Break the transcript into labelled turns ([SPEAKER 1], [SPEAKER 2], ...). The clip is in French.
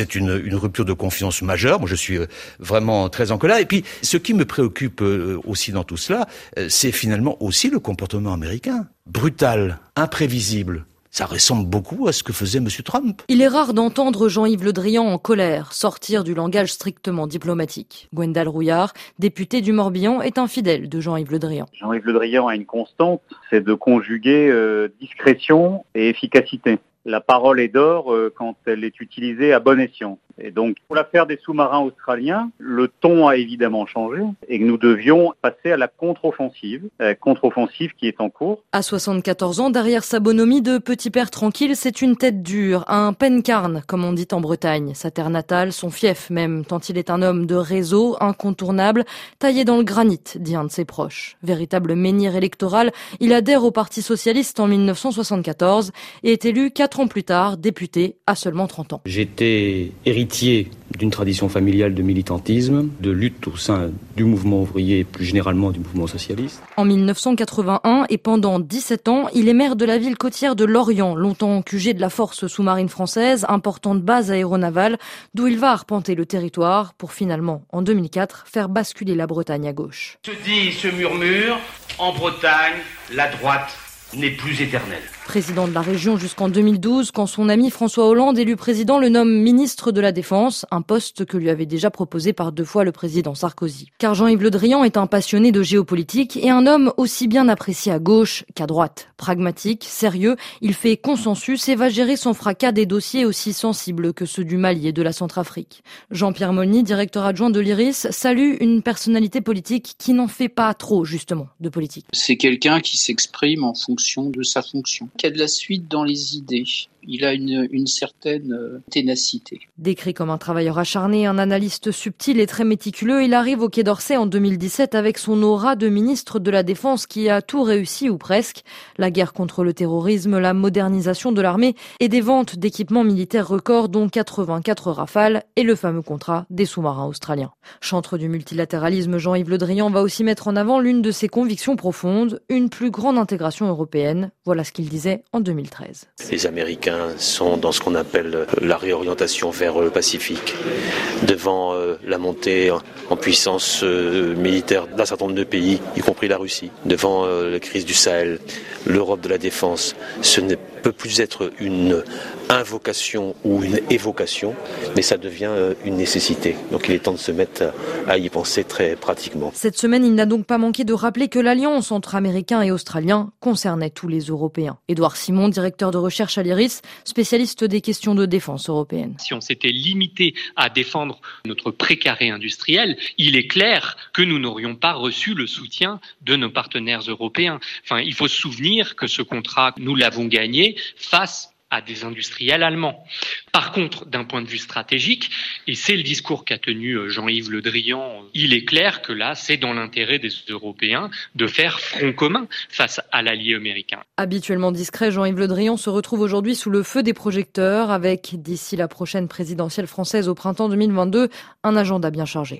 [SPEAKER 1] c'est une, une, rupture de confiance majeure. Moi, je suis euh, vraiment très en colère. Et puis, ce qui me préoccupe euh, aussi dans tout cela, euh, c'est finalement aussi le comportement américain. Brutal, imprévisible, ça ressemble beaucoup à ce que faisait M. Trump.
[SPEAKER 2] Il est rare d'entendre Jean-Yves Le Drian en colère, sortir du langage strictement diplomatique. Gwendal Rouillard, député du Morbihan, est un fidèle de Jean-Yves Le Drian.
[SPEAKER 3] Jean-Yves Le Drian a une constante, c'est de conjuguer euh, discrétion et efficacité. La parole est d'or euh, quand elle est utilisée à bon escient. Et donc, pour l'affaire des sous-marins australiens, le ton a évidemment changé et nous devions passer à la contre-offensive, la contre-offensive qui est en cours.
[SPEAKER 2] À 74 ans, derrière sa bonhomie de petit père tranquille, c'est une tête dure, un pencarne, comme on dit en Bretagne. Sa terre natale, son fief même, tant il est un homme de réseau, incontournable, taillé dans le granit, dit un de ses proches. Véritable menhir électoral, il adhère au Parti Socialiste en 1974 et est élu quatre ans plus tard député à seulement 30 ans.
[SPEAKER 4] J'étais héritier d'une tradition familiale de militantisme, de lutte au sein du mouvement ouvrier et plus généralement du mouvement socialiste.
[SPEAKER 2] En 1981 et pendant 17 ans, il est maire de la ville côtière de Lorient, longtemps QG de la force sous-marine française, importante base aéronavale, d'où il va arpenter le territoire pour finalement, en 2004, faire basculer la Bretagne à gauche.
[SPEAKER 5] Se dit, se murmure, en Bretagne, la droite n'est plus éternelle
[SPEAKER 2] président de la région jusqu'en 2012, quand son ami François Hollande, élu président, le nomme ministre de la Défense, un poste que lui avait déjà proposé par deux fois le président Sarkozy. Car Jean-Yves Le Drian est un passionné de géopolitique et un homme aussi bien apprécié à gauche qu'à droite. Pragmatique, sérieux, il fait consensus et va gérer son fracas des dossiers aussi sensibles que ceux du Mali et de la Centrafrique. Jean-Pierre Molny, directeur adjoint de l'IRIS, salue une personnalité politique qui n'en fait pas trop, justement, de politique.
[SPEAKER 6] C'est quelqu'un qui s'exprime en fonction de sa fonction de la suite dans les idées il a une, une certaine euh, ténacité.
[SPEAKER 2] Décrit comme un travailleur acharné, un analyste subtil et très méticuleux, il arrive au Quai d'Orsay en 2017 avec son aura de ministre de la Défense qui a tout réussi ou presque. La guerre contre le terrorisme, la modernisation de l'armée et des ventes d'équipements militaires records dont 84 rafales et le fameux contrat des sous-marins australiens. Chantre du multilatéralisme, Jean-Yves Le Drian va aussi mettre en avant l'une de ses convictions profondes, une plus grande intégration européenne. Voilà ce qu'il disait en 2013.
[SPEAKER 7] Les Américains sont dans ce qu'on appelle la réorientation vers le Pacifique, devant euh, la montée en puissance euh, militaire d'un certain nombre de pays, y compris la Russie, devant euh, la crise du Sahel, l'Europe de la défense. Ce ne peut plus être une invocation ou une évocation, mais ça devient une nécessité. Donc il est temps de se mettre à y penser très pratiquement.
[SPEAKER 2] Cette semaine, il n'a donc pas manqué de rappeler que l'alliance entre Américains et Australiens concernait tous les Européens. Édouard Simon, directeur de recherche à l'IRIS, spécialiste des questions de défense européenne.
[SPEAKER 8] Si on s'était limité à défendre notre précaré industriel, il est clair que nous n'aurions pas reçu le soutien de nos partenaires européens. Enfin, il faut se souvenir que ce contrat, nous l'avons gagné face à des industriels allemands. Par contre, d'un point de vue stratégique, et c'est le discours qu'a tenu euh, Jean-Yves Le Drian, il est clair que là, c'est dans l'intérêt des Européens de faire front commun face à l'allié américain.
[SPEAKER 2] Habituellement discret, Jean-Yves Le Drian se retrouve aujourd'hui sous le feu des projecteurs avec, d'ici la prochaine présidentielle française au printemps 2022, un agenda bien chargé.